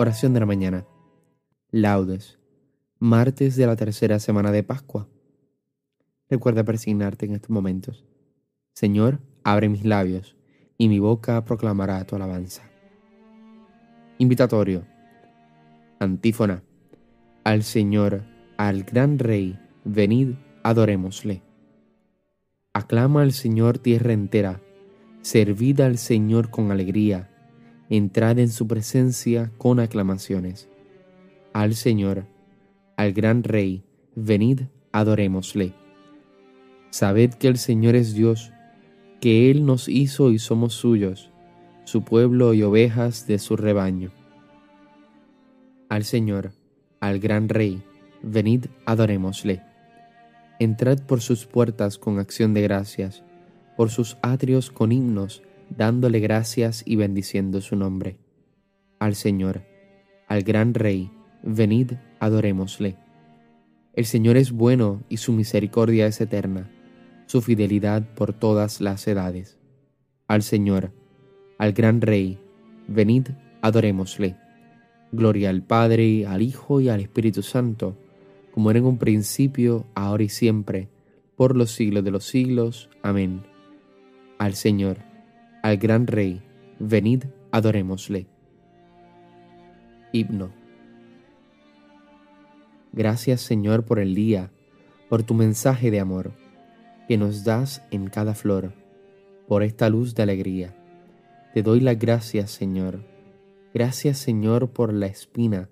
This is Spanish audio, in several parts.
Oración de la mañana. Laudes. Martes de la tercera semana de Pascua. Recuerda persignarte en estos momentos. Señor, abre mis labios, y mi boca proclamará tu alabanza. Invitatorio. Antífona. Al Señor, al gran Rey, venid, adorémosle. Aclama al Señor tierra entera, servid al Señor con alegría entrad en su presencia con aclamaciones. Al Señor, al gran Rey, venid, adorémosle. Sabed que el Señor es Dios, que Él nos hizo y somos suyos, su pueblo y ovejas de su rebaño. Al Señor, al gran Rey, venid, adorémosle. Entrad por sus puertas con acción de gracias, por sus atrios con himnos, dándole gracias y bendiciendo su nombre. Al Señor, al gran Rey, venid, adorémosle. El Señor es bueno y su misericordia es eterna, su fidelidad por todas las edades. Al Señor, al gran Rey, venid, adorémosle. Gloria al Padre, al Hijo y al Espíritu Santo, como era en un principio, ahora y siempre, por los siglos de los siglos. Amén. Al Señor, al gran Rey, venid, adorémosle. Himno. Gracias Señor por el día, por tu mensaje de amor, que nos das en cada flor, por esta luz de alegría. Te doy las gracias Señor. Gracias Señor por la espina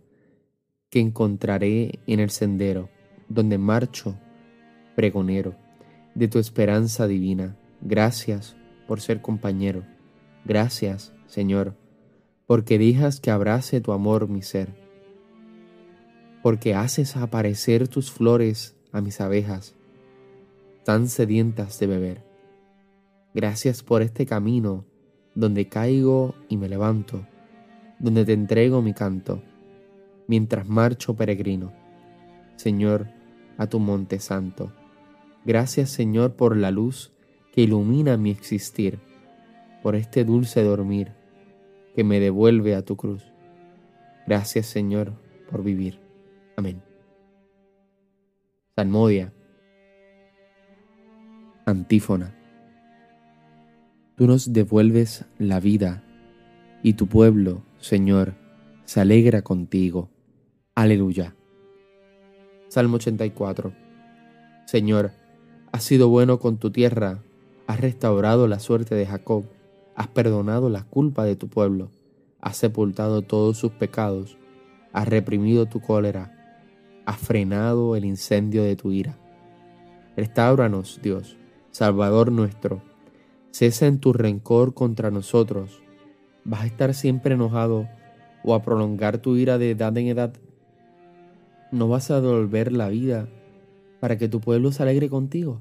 que encontraré en el sendero, donde marcho, pregonero, de tu esperanza divina. Gracias por ser compañero. Gracias, Señor, porque dejas que abrace tu amor mi ser, porque haces aparecer tus flores a mis abejas, tan sedientas de beber. Gracias por este camino donde caigo y me levanto, donde te entrego mi canto, mientras marcho peregrino. Señor, a tu monte santo. Gracias, Señor, por la luz que ilumina mi existir, por este dulce dormir que me devuelve a tu cruz. Gracias Señor por vivir. Amén. Salmodia. Antífona. Tú nos devuelves la vida y tu pueblo, Señor, se alegra contigo. Aleluya. Salmo 84. Señor, has sido bueno con tu tierra Has restaurado la suerte de Jacob, has perdonado la culpa de tu pueblo, has sepultado todos sus pecados, has reprimido tu cólera, has frenado el incendio de tu ira. Restauranos, Dios, Salvador nuestro, cesa en tu rencor contra nosotros. ¿Vas a estar siempre enojado o a prolongar tu ira de edad en edad? ¿No vas a devolver la vida para que tu pueblo se alegre contigo?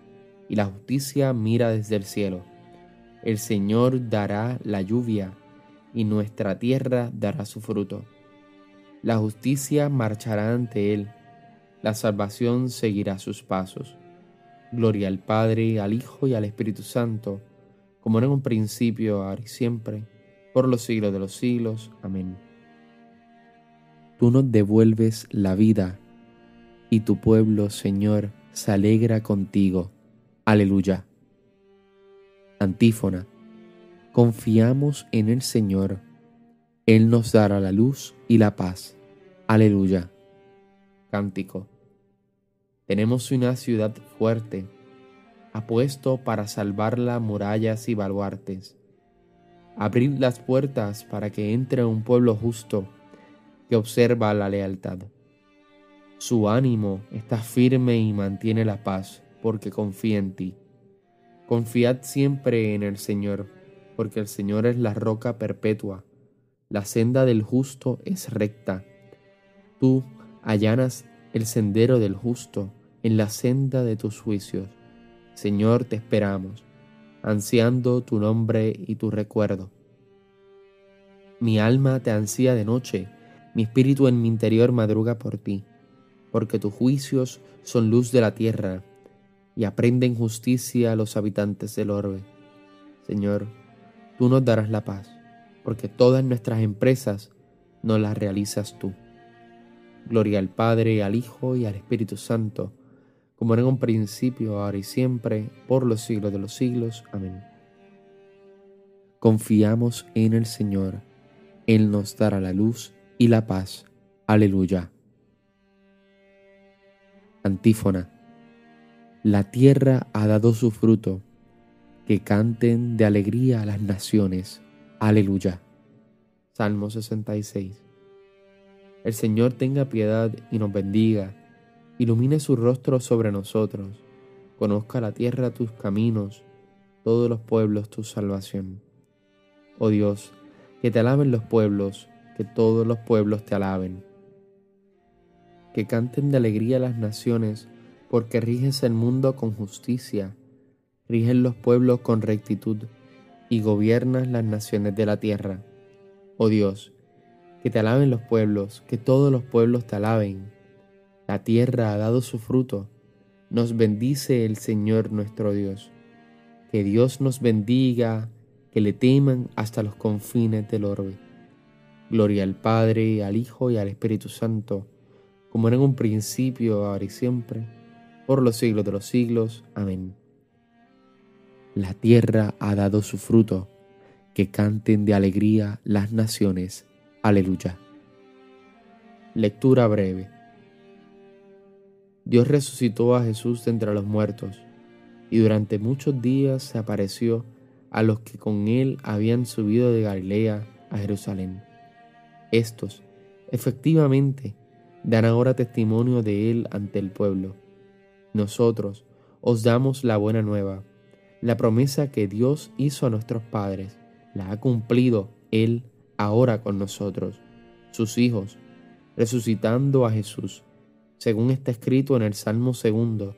y la justicia mira desde el cielo. El Señor dará la lluvia y nuestra tierra dará su fruto. La justicia marchará ante él, la salvación seguirá sus pasos. Gloria al Padre, al Hijo y al Espíritu Santo, como en un principio, ahora y siempre, por los siglos de los siglos. Amén. Tú nos devuelves la vida, y tu pueblo, Señor, se alegra contigo. Aleluya. Antífona. Confiamos en el Señor. Él nos dará la luz y la paz. Aleluya. Cántico. Tenemos una ciudad fuerte, apuesto para salvarla murallas y baluartes. Abrid las puertas para que entre un pueblo justo que observa la lealtad. Su ánimo está firme y mantiene la paz porque confía en ti. Confiad siempre en el Señor, porque el Señor es la roca perpetua. La senda del justo es recta. Tú allanas el sendero del justo en la senda de tus juicios. Señor, te esperamos, ansiando tu nombre y tu recuerdo. Mi alma te ansía de noche, mi espíritu en mi interior madruga por ti, porque tus juicios son luz de la tierra y aprenden justicia a los habitantes del orbe. Señor, tú nos darás la paz, porque todas nuestras empresas no las realizas tú. Gloria al Padre, al Hijo y al Espíritu Santo, como era en un principio, ahora y siempre, por los siglos de los siglos. Amén. Confiamos en el Señor, Él nos dará la luz y la paz. Aleluya. Antífona. La tierra ha dado su fruto, que canten de alegría a las naciones. Aleluya. Salmo 66. El Señor tenga piedad y nos bendiga ilumine su rostro sobre nosotros, conozca la tierra tus caminos, todos los pueblos tu salvación. Oh Dios, que te alaben los pueblos, que todos los pueblos te alaben. Que canten de alegría las naciones, porque riges el mundo con justicia, rigen los pueblos con rectitud, y gobiernas las naciones de la tierra. Oh Dios, que te alaben los pueblos, que todos los pueblos te alaben la tierra ha dado su fruto. Nos bendice el Señor nuestro Dios. Que Dios nos bendiga, que le teman hasta los confines del orbe. Gloria al Padre, al Hijo y al Espíritu Santo, como era en un principio, ahora y siempre, por los siglos de los siglos. Amén. La tierra ha dado su fruto, que canten de alegría las naciones. Aleluya. Lectura breve. Dios resucitó a Jesús de entre los muertos y durante muchos días se apareció a los que con él habían subido de Galilea a Jerusalén. Estos, efectivamente, dan ahora testimonio de él ante el pueblo. Nosotros os damos la buena nueva, la promesa que Dios hizo a nuestros padres, la ha cumplido él ahora con nosotros, sus hijos, resucitando a Jesús según está escrito en el Salmo segundo,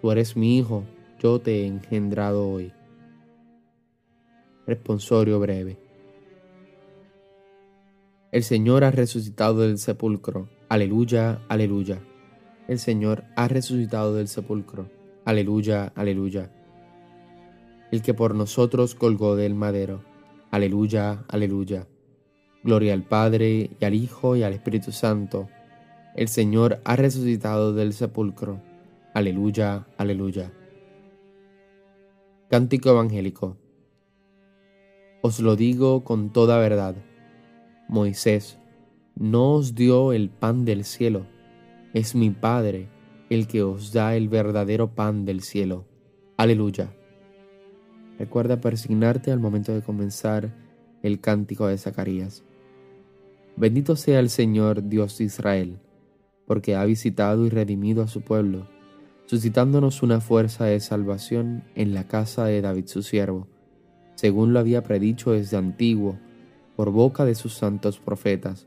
tú eres mi hijo, yo te he engendrado hoy. Responsorio breve. El Señor ha resucitado del sepulcro. Aleluya, aleluya. El Señor ha resucitado del sepulcro. Aleluya, aleluya. El que por nosotros colgó del madero. Aleluya, aleluya. Gloria al Padre y al Hijo y al Espíritu Santo el Señor ha resucitado del sepulcro. Aleluya, aleluya. Cántico Evangélico. Os lo digo con toda verdad. Moisés no os dio el pan del cielo, es mi Padre el que os da el verdadero pan del cielo. Aleluya. Recuerda persignarte al momento de comenzar el cántico de Zacarías. Bendito sea el Señor Dios de Israel porque ha visitado y redimido a su pueblo, suscitándonos una fuerza de salvación en la casa de David su siervo, según lo había predicho desde antiguo, por boca de sus santos profetas.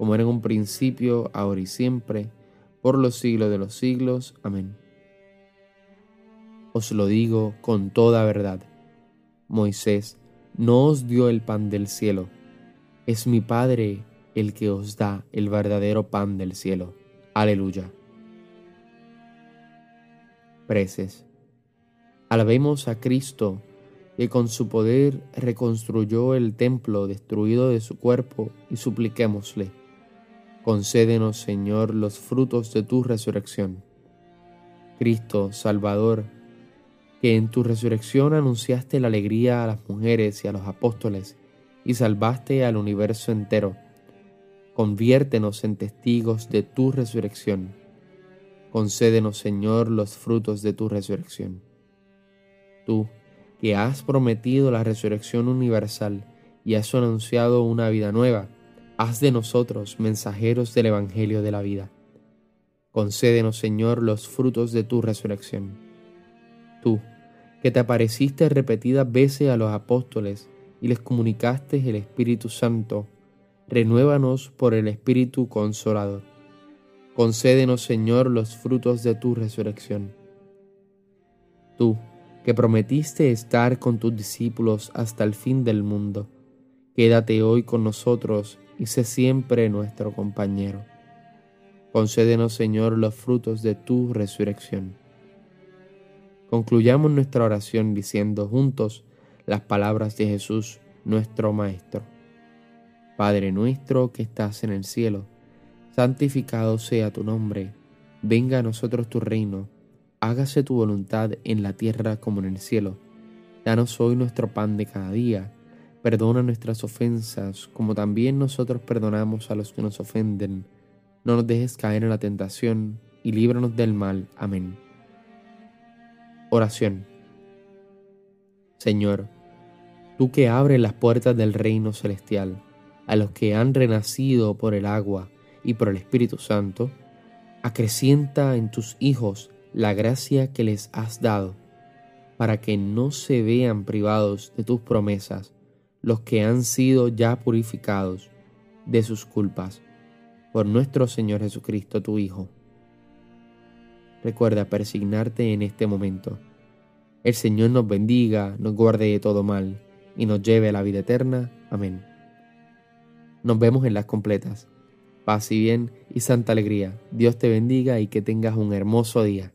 como era en un principio, ahora y siempre, por los siglos de los siglos. Amén. Os lo digo con toda verdad. Moisés no os dio el pan del cielo, es mi Padre el que os da el verdadero pan del cielo. Aleluya. Preces. Alabemos a Cristo, que con su poder reconstruyó el templo destruido de su cuerpo, y supliquémosle. Concédenos, Señor, los frutos de tu resurrección. Cristo, Salvador, que en tu resurrección anunciaste la alegría a las mujeres y a los apóstoles, y salvaste al universo entero Conviértenos en testigos de tu resurrección. Concédenos, Señor, los frutos de tu resurrección. Tú, que has prometido la resurrección universal y has anunciado una vida nueva, haz de nosotros mensajeros del Evangelio de la vida. Concédenos, Señor, los frutos de tu resurrección. Tú, que te apareciste repetidas veces a los apóstoles y les comunicaste el Espíritu Santo, renuévanos por el Espíritu Consolador. Concédenos, Señor, los frutos de tu resurrección. Tú, que prometiste estar con tus discípulos hasta el fin del mundo, quédate hoy con nosotros y sé siempre nuestro compañero. Concédenos, Señor, los frutos de tu resurrección. Concluyamos nuestra oración diciendo juntos las palabras de Jesús, nuestro Maestro. Padre nuestro que estás en el cielo, santificado sea tu nombre, venga a nosotros tu reino, hágase tu voluntad en la tierra como en el cielo. Danos hoy nuestro pan de cada día, perdona nuestras ofensas como también nosotros perdonamos a los que nos ofenden. No nos dejes caer en la tentación y líbranos del mal. Amén. Oración. Señor, tú que abres las puertas del reino celestial, a los que han renacido por el agua y por el Espíritu Santo, acrecienta en tus hijos la gracia que les has dado, para que no se vean privados de tus promesas los que han sido ya purificados de sus culpas por nuestro Señor Jesucristo, tu Hijo. Recuerda persignarte en este momento. El Señor nos bendiga, nos guarde de todo mal y nos lleve a la vida eterna. Amén. Nos vemos en las completas. Paz y bien y santa alegría. Dios te bendiga y que tengas un hermoso día.